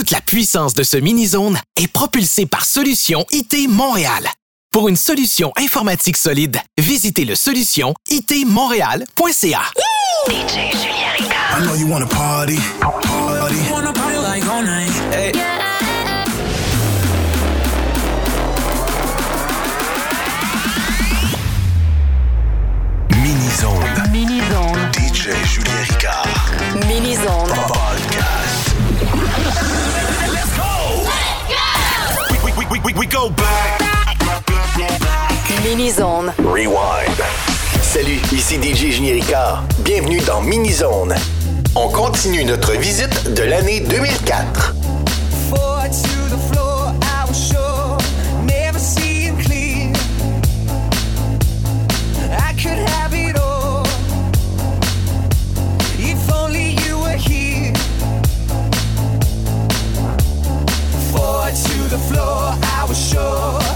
Toute la puissance de ce mini-zone est propulsée par Solution IT Montréal. Pour une solution informatique solide, visitez le solution itmontréal.ca. DJ Julien Ricard. I know you wanna party. Party. Wanna party like all night. Hey. Mini-zone. Mini-zone. DJ Julien Ricard. Mini-zone. We, we, we, we, we go back. Mini-zone. Rewind. Salut, ici DJ Ricard. Bienvenue dans Mini-Zone. On continue notre visite de l'année 2004. The floor, I was sure,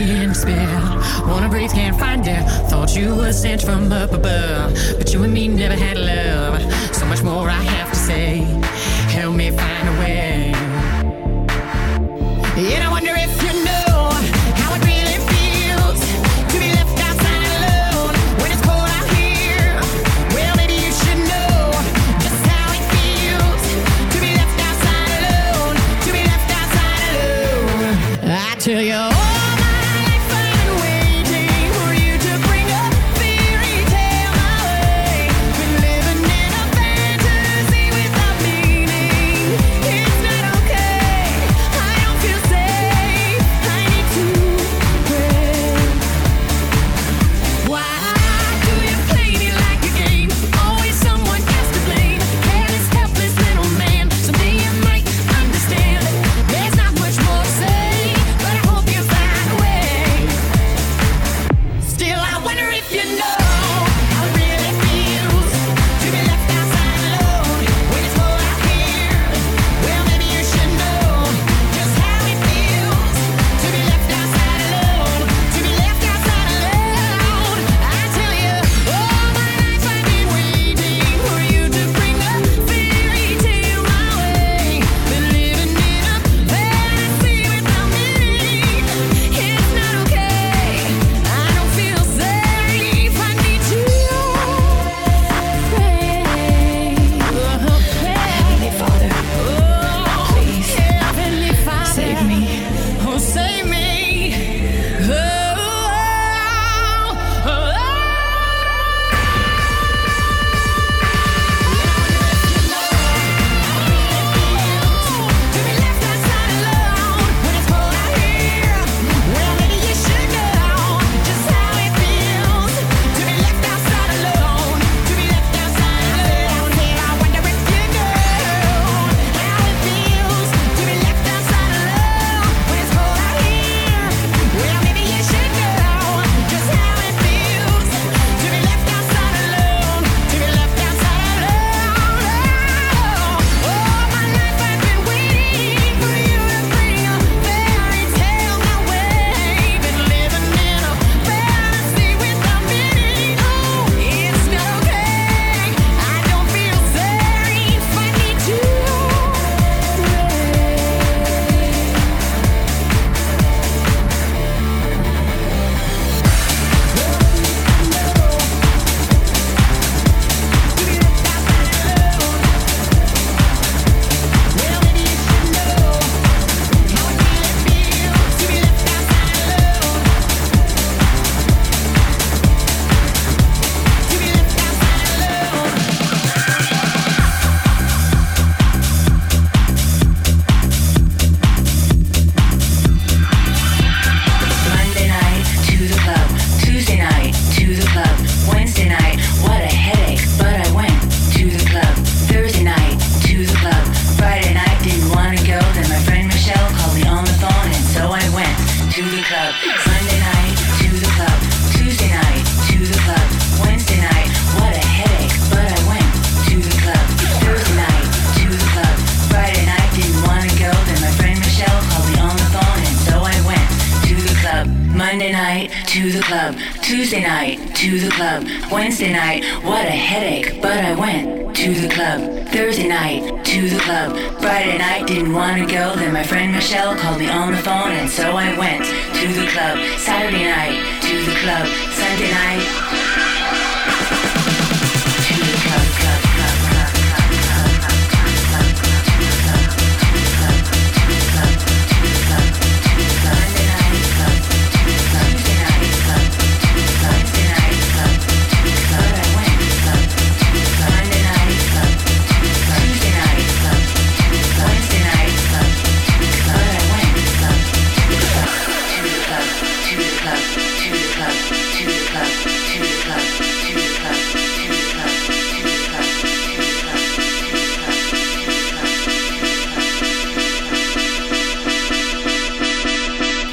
in despair. Wanna breathe, can't find it. Thought you were sent from up above, but you and me never had love. So much more I have to say. Help me find a way. You know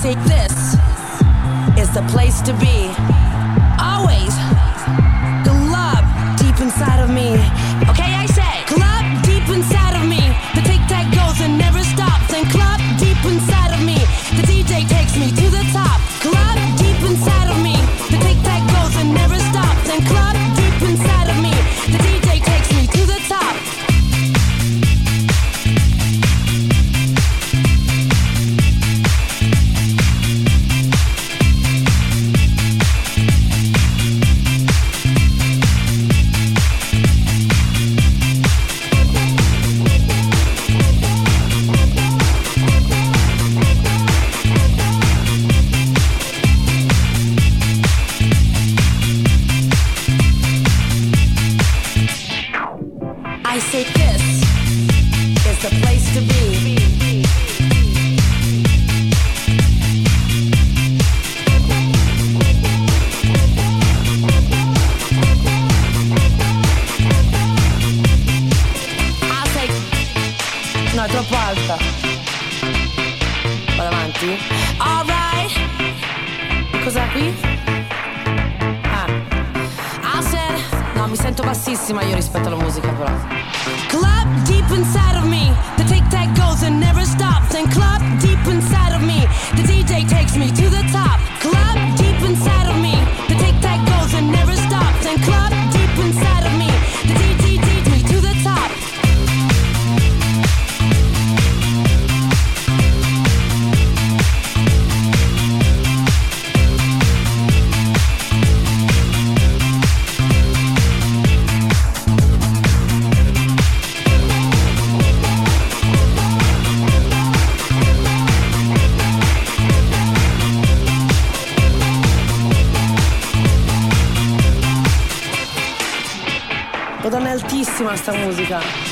See, this is the place to be. and club deep inside of me. The DJ takes me to the top. 是啊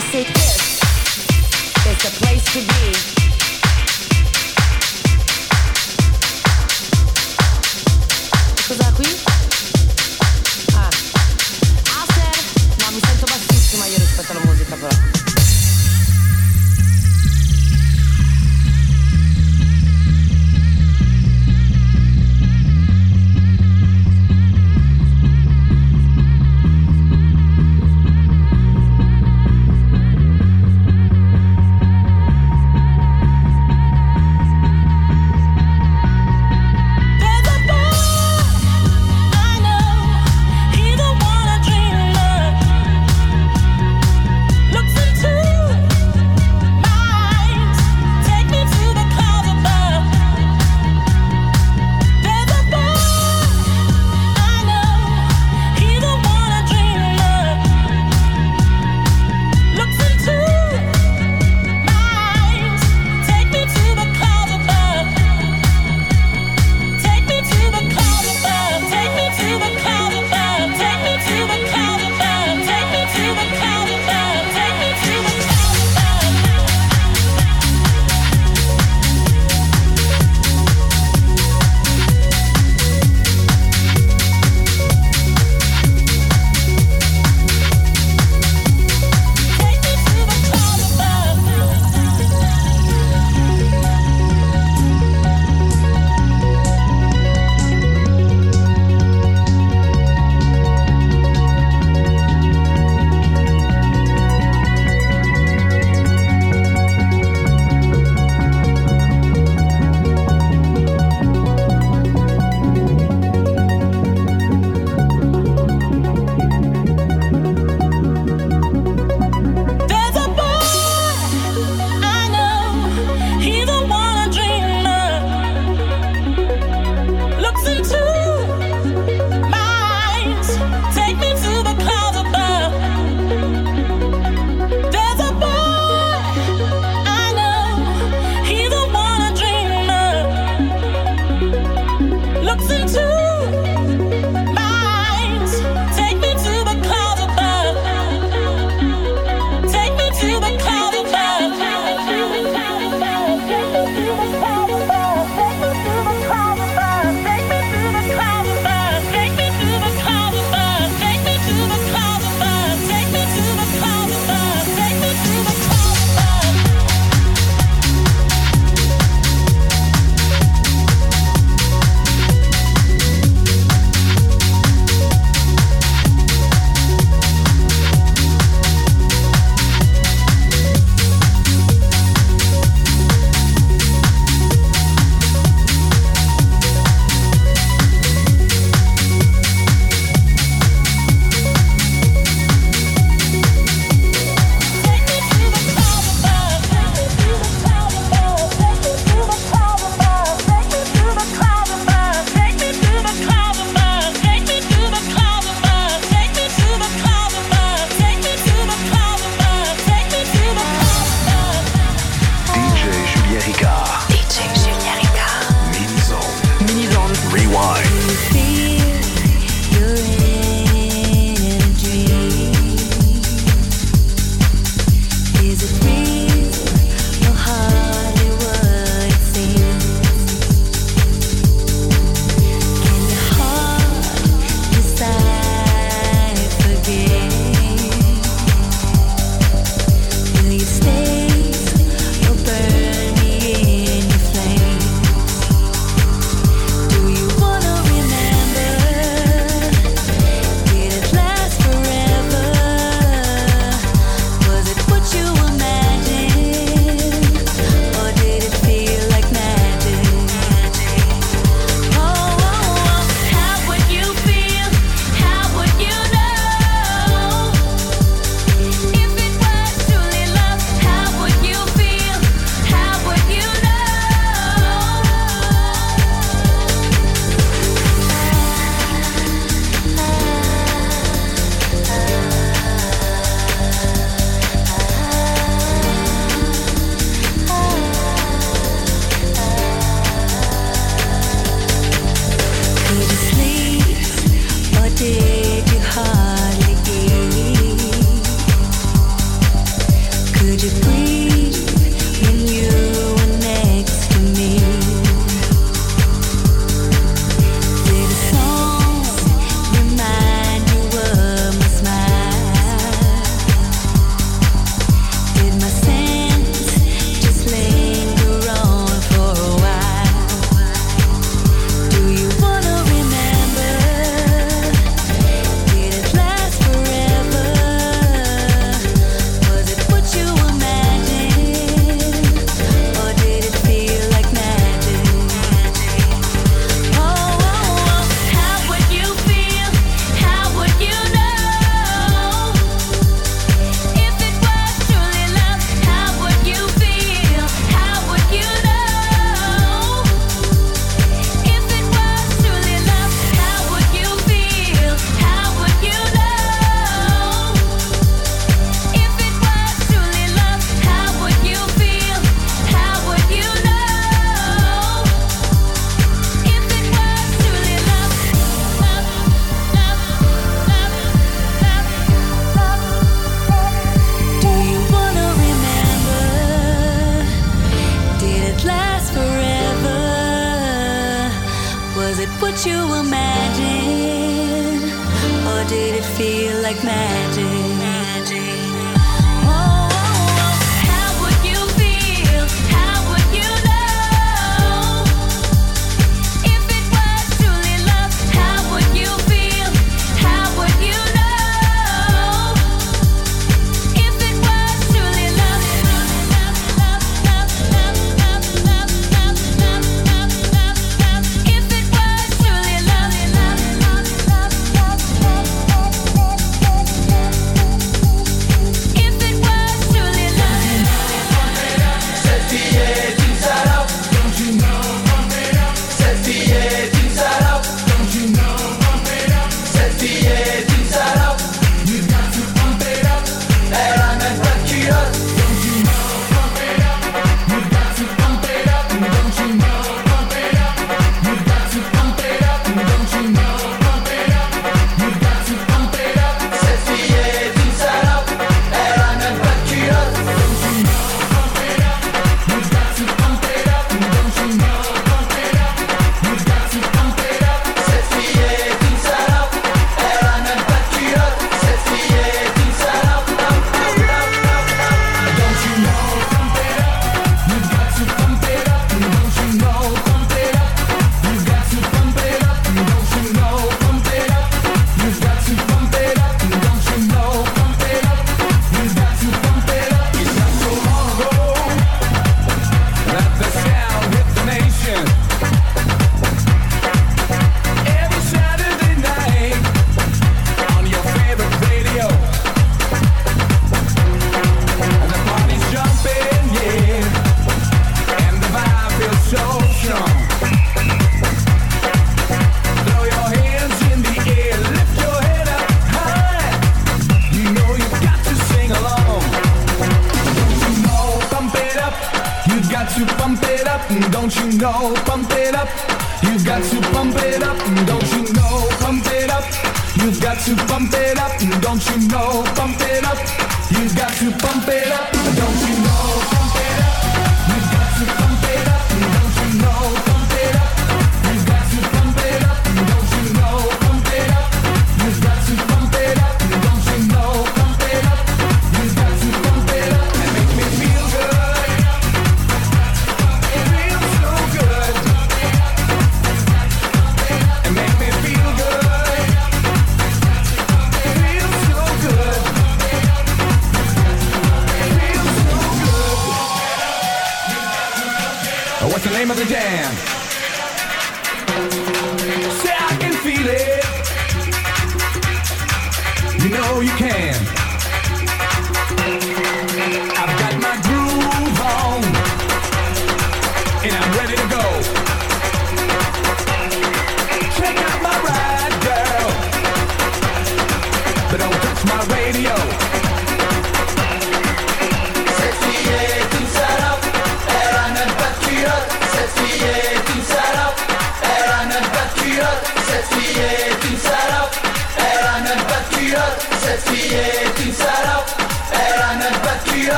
music.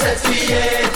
Cette fille est, elle a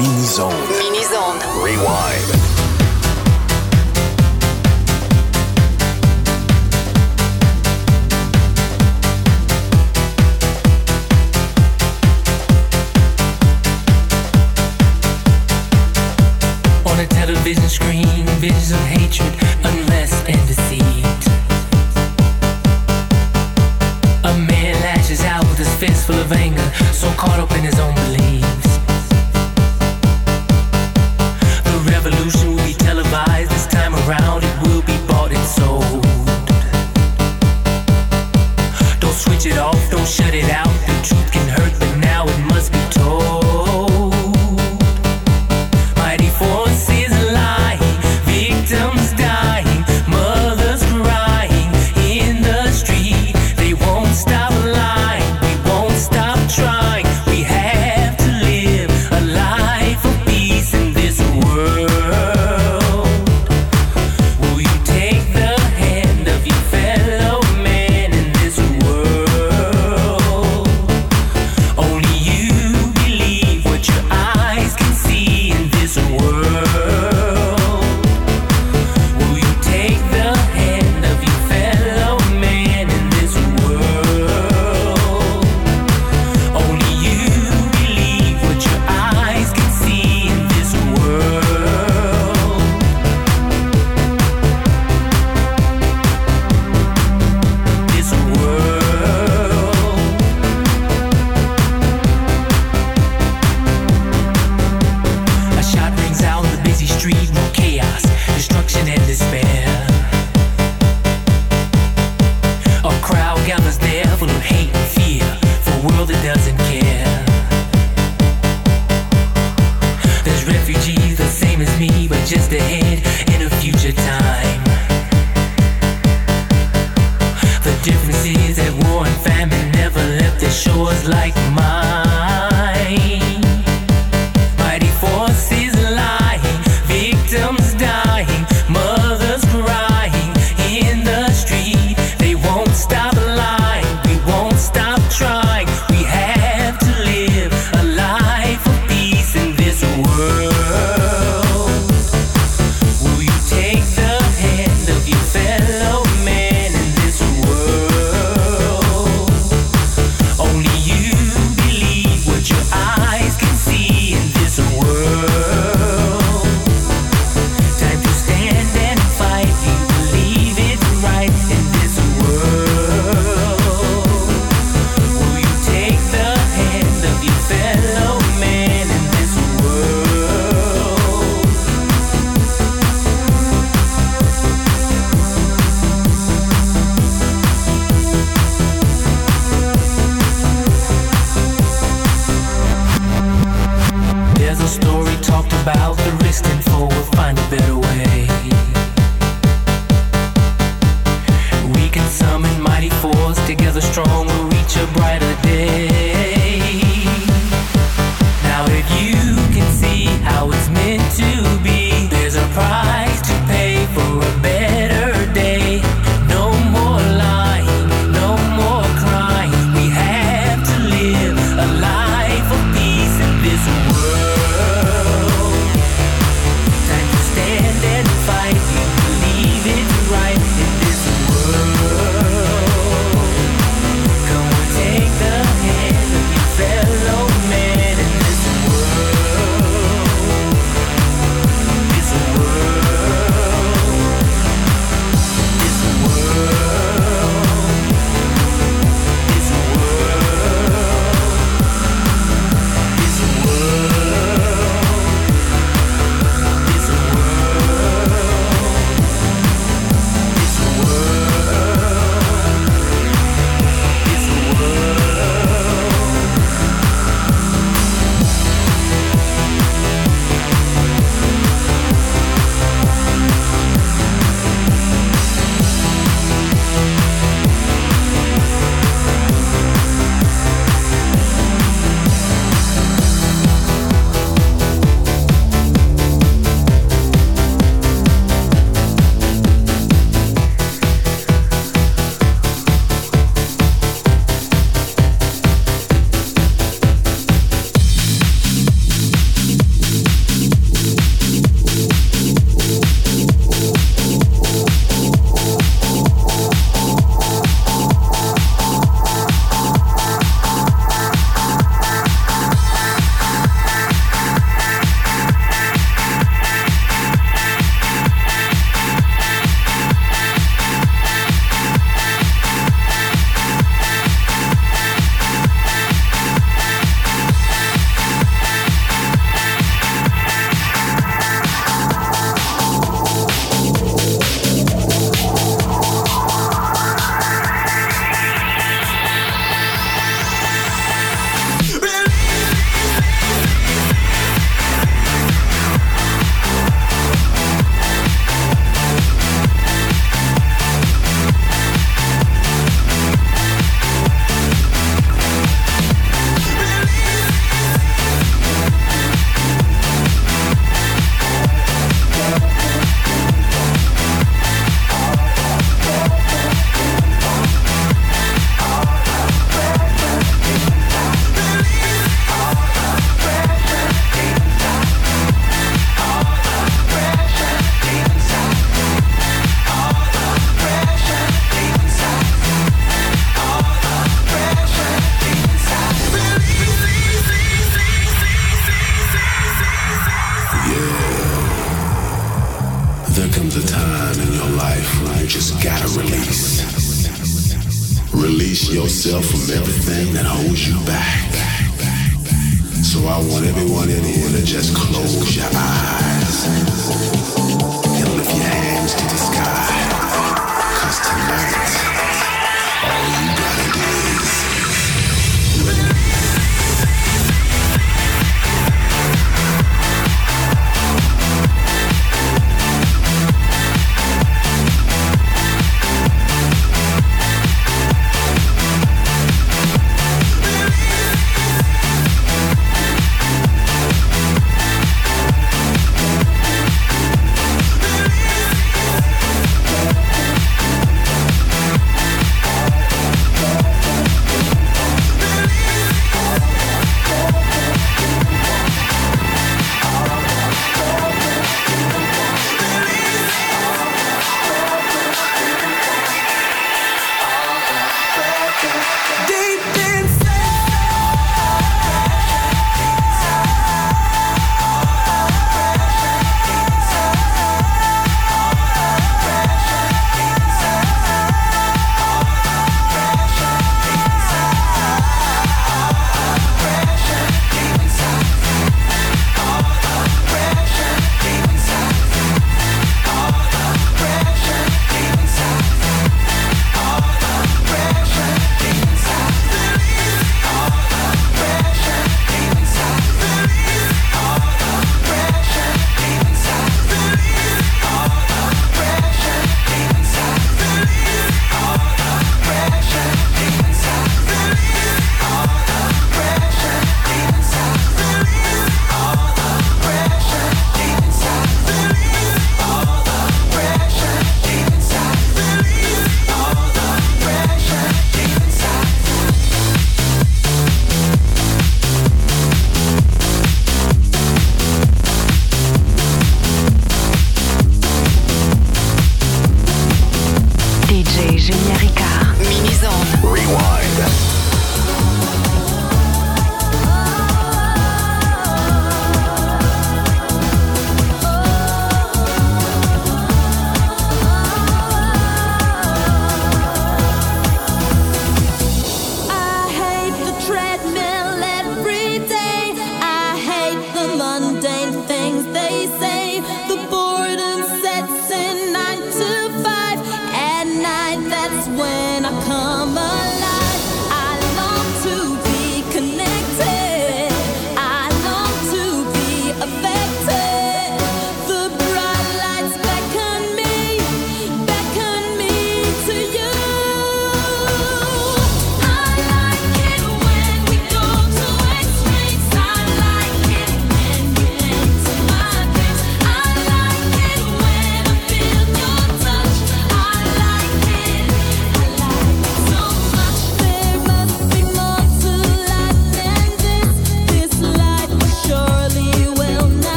Mini Zone. Mini Zone. Rewind.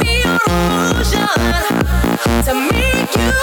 Be your illusion. To make you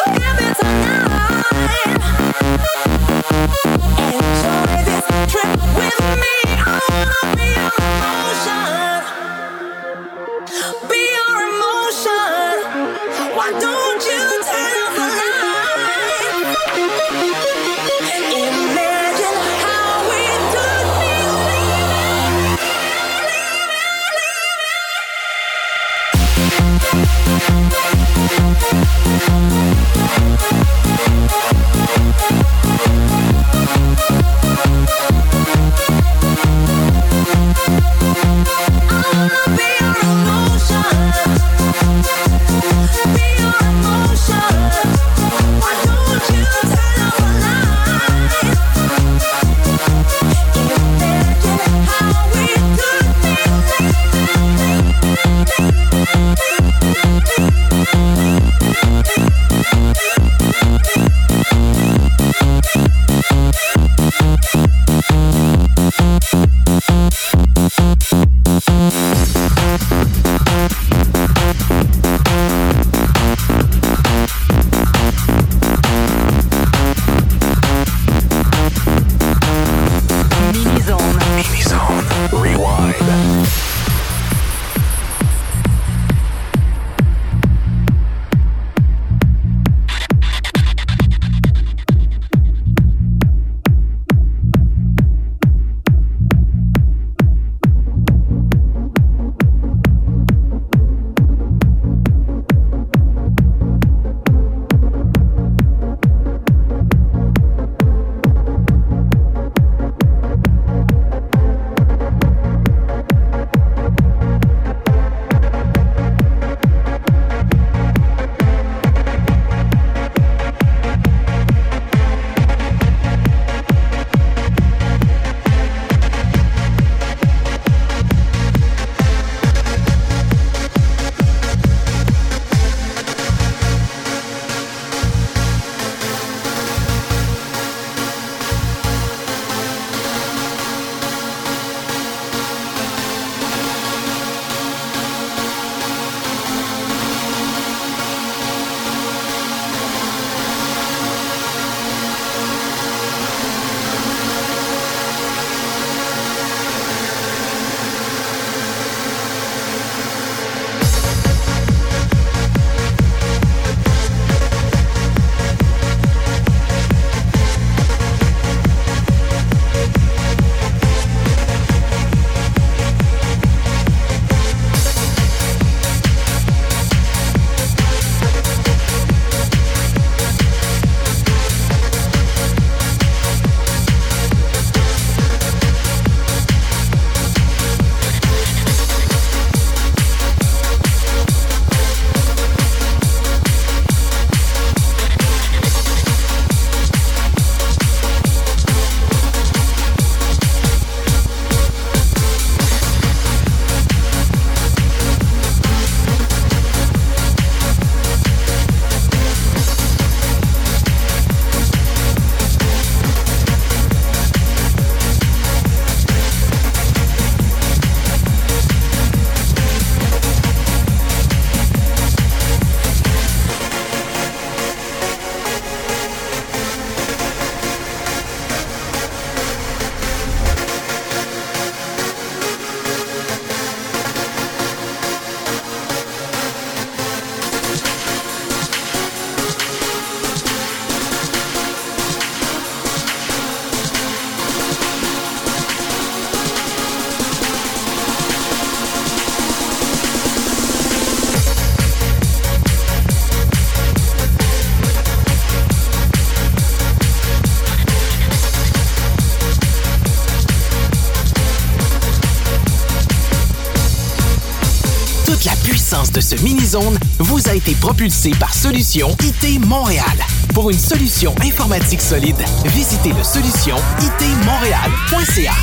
vous a été propulsée par Solution IT Montréal. Pour une solution informatique solide, visitez le solution itmontréal.ca.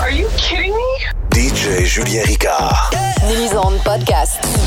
Are you kidding me? DJ Julien Ricard. Mini-Zone Podcast.